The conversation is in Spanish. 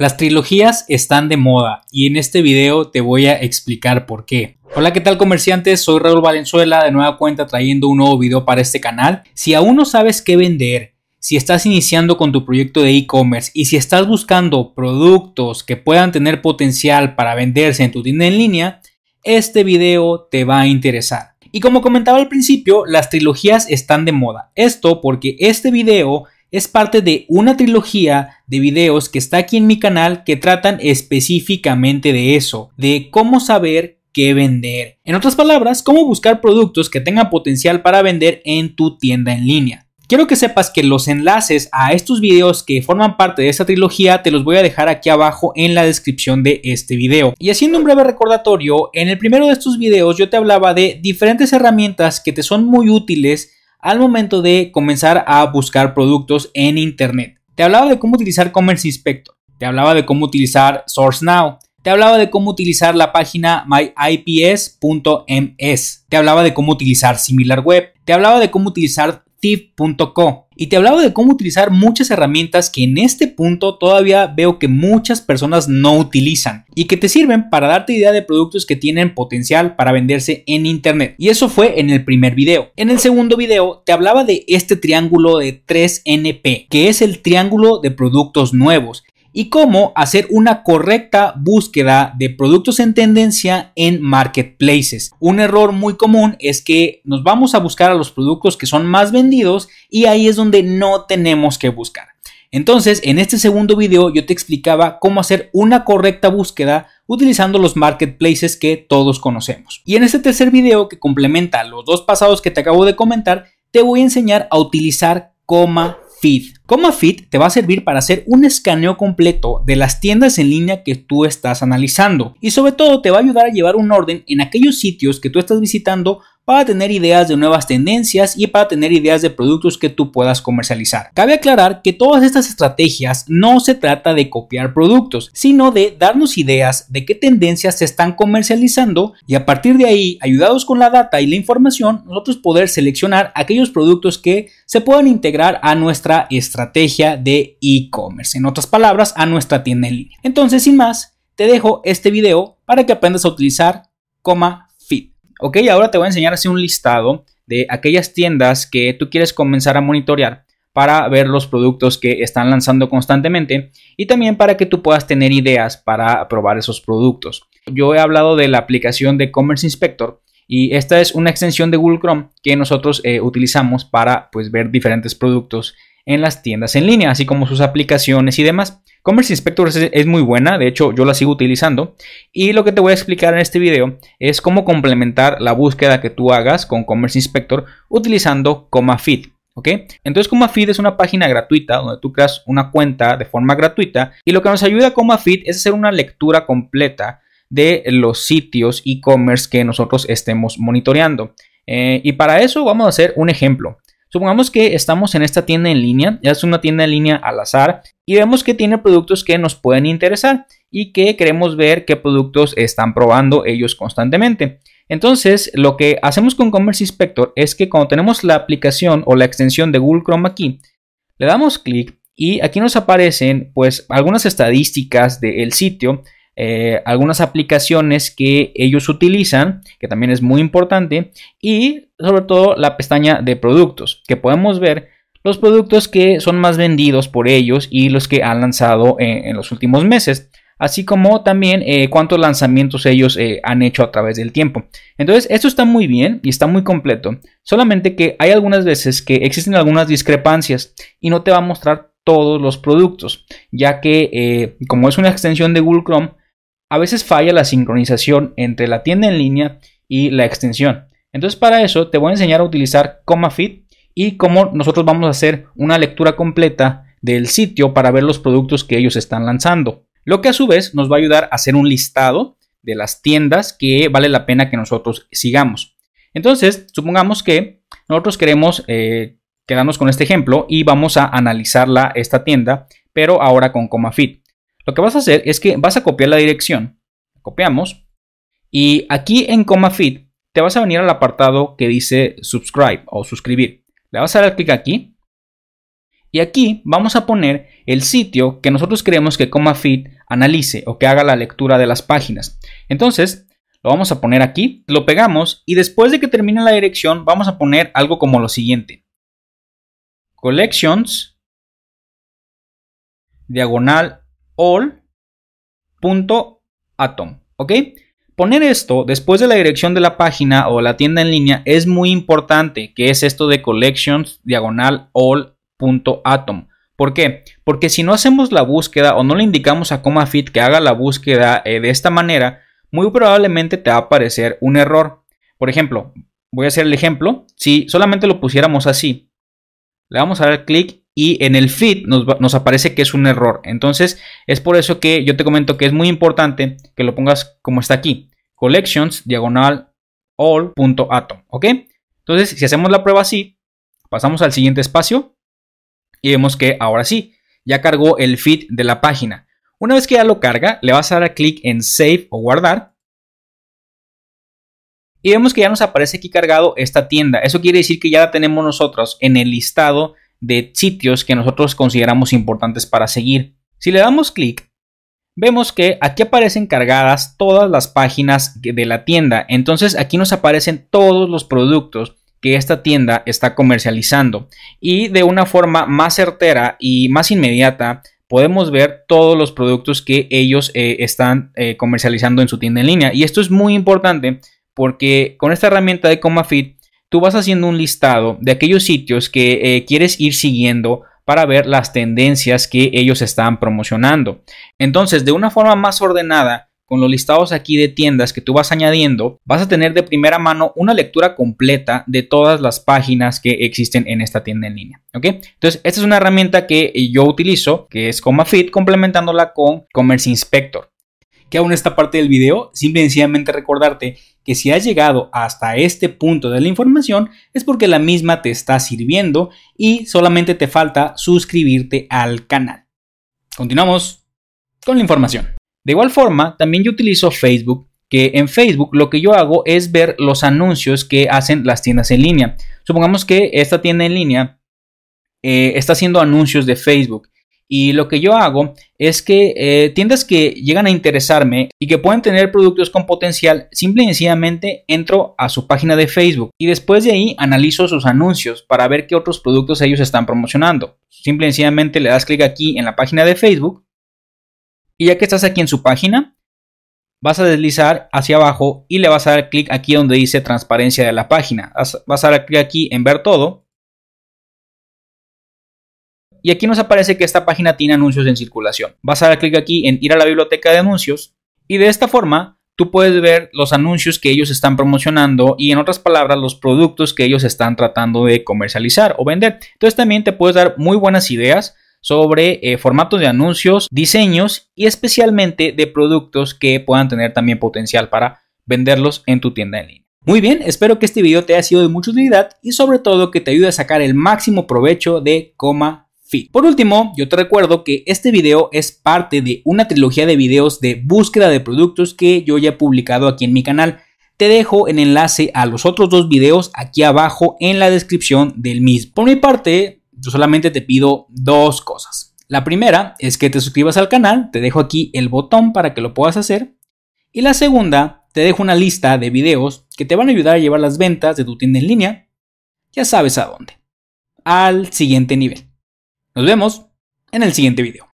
Las trilogías están de moda y en este video te voy a explicar por qué. Hola, ¿qué tal comerciantes? Soy Raúl Valenzuela de nueva cuenta trayendo un nuevo video para este canal. Si aún no sabes qué vender, si estás iniciando con tu proyecto de e-commerce y si estás buscando productos que puedan tener potencial para venderse en tu tienda en línea, este video te va a interesar. Y como comentaba al principio, las trilogías están de moda. Esto porque este video es parte de una trilogía de videos que está aquí en mi canal que tratan específicamente de eso, de cómo saber qué vender. En otras palabras, cómo buscar productos que tengan potencial para vender en tu tienda en línea. Quiero que sepas que los enlaces a estos videos que forman parte de esta trilogía te los voy a dejar aquí abajo en la descripción de este video. Y haciendo un breve recordatorio, en el primero de estos videos yo te hablaba de diferentes herramientas que te son muy útiles al momento de comenzar a buscar productos en Internet. Te hablaba de cómo utilizar Commerce Inspector, te hablaba de cómo utilizar SourceNow, te hablaba de cómo utilizar la página myips.ms, te hablaba de cómo utilizar SimilarWeb, te hablaba de cómo utilizar Thief.co y te hablaba de cómo utilizar muchas herramientas que en este punto todavía veo que muchas personas no utilizan y que te sirven para darte idea de productos que tienen potencial para venderse en internet. Y eso fue en el primer video. En el segundo video te hablaba de este triángulo de 3NP, que es el triángulo de productos nuevos y cómo hacer una correcta búsqueda de productos en tendencia en marketplaces. Un error muy común es que nos vamos a buscar a los productos que son más vendidos y ahí es donde no tenemos que buscar. Entonces, en este segundo video yo te explicaba cómo hacer una correcta búsqueda utilizando los marketplaces que todos conocemos. Y en este tercer video que complementa los dos pasados que te acabo de comentar, te voy a enseñar a utilizar coma Feed. Coma Feed te va a servir para hacer un escaneo completo de las tiendas en línea que tú estás analizando y sobre todo te va a ayudar a llevar un orden en aquellos sitios que tú estás visitando para tener ideas de nuevas tendencias y para tener ideas de productos que tú puedas comercializar. Cabe aclarar que todas estas estrategias no se trata de copiar productos, sino de darnos ideas de qué tendencias se están comercializando y a partir de ahí, ayudados con la data y la información, nosotros poder seleccionar aquellos productos que se puedan integrar a nuestra estrategia de e-commerce, en otras palabras, a nuestra tienda en línea. Entonces, sin más, te dejo este video para que aprendas a utilizar coma Ok, ahora te voy a enseñar así un listado de aquellas tiendas que tú quieres comenzar a monitorear para ver los productos que están lanzando constantemente y también para que tú puedas tener ideas para probar esos productos. Yo he hablado de la aplicación de Commerce Inspector y esta es una extensión de Google Chrome que nosotros eh, utilizamos para pues, ver diferentes productos en las tiendas en línea, así como sus aplicaciones y demás. Commerce Inspector es, muy buena, de hecho yo la sigo utilizando y lo que te voy a explicar en este video es cómo complementar la búsqueda que tú hagas con Commerce Inspector utilizando ComaFeed. ¿ok? Entonces ComaFeed es una página gratuita donde tú creas una cuenta de forma gratuita y lo que nos ayuda a es hacer una lectura completa de los sitios e-commerce que nosotros estemos monitoreando. Eh, y para eso vamos a hacer un ejemplo. Supongamos que estamos en esta tienda en línea, es una tienda en línea al azar y vemos que tiene productos que nos pueden interesar y que queremos ver qué productos están probando ellos constantemente. Entonces, lo que hacemos con Commerce Inspector es que cuando tenemos la aplicación o la extensión de Google Chrome aquí, le damos clic y aquí nos aparecen pues algunas estadísticas del sitio eh, algunas aplicaciones que ellos utilizan, que también es muy importante, y sobre todo la pestaña de productos, que podemos ver los productos que son más vendidos por ellos y los que han lanzado en, los últimos meses, así como también eh, cuántos lanzamientos ellos eh, han hecho a través del tiempo. Entonces, esto está muy bien y está muy completo, solamente que hay algunas veces que existen algunas discrepancias y no te va a mostrar todos los productos, ya que como es una extensión de Google Chrome, a veces falla la sincronización entre la tienda en línea y la extensión. Entonces para eso te voy a enseñar a utilizar ComaFit y cómo nosotros vamos a hacer una lectura completa del sitio para ver los productos que ellos están lanzando. Lo que a su vez nos va a ayudar a hacer un listado de las tiendas que vale la pena que nosotros sigamos. Entonces, supongamos que nosotros queremos eh, quedarnos con este ejemplo y vamos a analizarla esta tienda, pero ahora con ComaFit. Lo que vas a hacer es que vas a copiar la dirección. Copiamos. Y aquí en ComaFeed te vas a venir al apartado que dice subscribe o suscribir. Le vas a dar clic aquí. Y aquí vamos a poner el sitio que nosotros queremos que ComaFit analice o que haga la lectura de las páginas. Entonces, lo vamos a poner aquí, lo pegamos y después de que termine la dirección vamos a poner algo como lo siguiente. Collections diagonal all punto atom, ¿ok? Poner esto después de la dirección de la página o la tienda en línea es muy importante, que es esto de collections diagonal all punto atom. ¿Por qué? Porque si no hacemos la búsqueda o no le indicamos a ComaFit que haga la búsqueda eh, de esta manera, muy probablemente te va a aparecer un error. Por ejemplo, voy a hacer el ejemplo. Si solamente lo pusiéramos así, le vamos a dar clic y en el feed nos, aparece que es un error. Entonces, es por eso que yo te comento que es muy importante que lo pongas como está aquí. Collections, diagonal, all.atom. ¿Ok? Entonces, si hacemos la prueba así, pasamos al siguiente espacio y vemos que ahora sí, ya cargó el feed de la página. Una vez que ya lo carga, le vas a dar clic en Save o Guardar. Y vemos que ya nos aparece aquí cargado esta tienda. Eso quiere decir que ya la tenemos nosotros en el listado de sitios que nosotros consideramos importantes para seguir. Si le damos clic, vemos que aquí aparecen cargadas todas las páginas de la tienda. Entonces aquí nos aparecen todos los productos que esta tienda está comercializando. Y de una forma más certera y más inmediata podemos ver todos los productos que ellos eh, están eh, comercializando en su tienda en línea. Y esto es muy importante porque con esta herramienta de ComaFit tú vas haciendo un listado de aquellos sitios que eh, quieres ir siguiendo para ver las tendencias que ellos están promocionando. Entonces, de una forma más ordenada, con los listados aquí de tiendas que tú vas añadiendo, vas a tener de primera mano una lectura completa de todas las páginas que existen en esta tienda en línea. Entonces, esta es una herramienta que yo utilizo, que es ComaFit, complementándola con Commerce Inspector. Que aún esta parte del video, simple y sencillamente recordarte que si has llegado hasta este punto de la información es porque la misma te está sirviendo y solamente te falta suscribirte al canal. Continuamos con la información. De igual forma, también yo utilizo Facebook, que en Facebook lo que yo hago es ver los anuncios que hacen las tiendas en línea. Supongamos que esta tienda en línea eh, está haciendo anuncios de Facebook. Y lo que yo hago es que eh, tiendas que llegan a interesarme y que pueden tener productos con potencial, simple y sencillamente entro a su página de Facebook y después de ahí analizo sus anuncios para ver qué otros productos ellos están promocionando. Simple y sencillamente le das clic aquí en la página de Facebook y ya que estás aquí en su página, vas a deslizar hacia abajo y le vas a dar clic aquí donde dice transparencia de la página. Vas a dar clic aquí en ver todo. Y aquí nos aparece que esta página tiene anuncios en circulación. Vas a dar clic aquí en ir a la biblioteca de anuncios y de esta forma tú puedes ver los anuncios que ellos están promocionando y en otras palabras los productos que ellos están tratando de comercializar o vender. Entonces también te puedes dar muy buenas ideas sobre eh, formatos de anuncios, diseños y especialmente de productos que puedan tener también potencial para venderlos en tu tienda en línea. Muy bien, espero que este video te haya sido de mucha utilidad y sobre todo que te ayude a sacar el máximo provecho de Coma Por último, yo te recuerdo que este video es parte de una trilogía de videos de búsqueda de productos que yo ya he publicado aquí en mi canal. Te dejo el enlace a los otros dos videos aquí abajo en la descripción del mismo. Por mi parte, yo solamente te pido dos cosas. La primera es que te suscribas al canal, te dejo aquí el botón para que lo puedas hacer. Y la segunda, te dejo una lista de videos que te van a ayudar a llevar las ventas de tu tienda en línea. Ya sabes a dónde. Al siguiente nivel. Nos vemos en el siguiente video.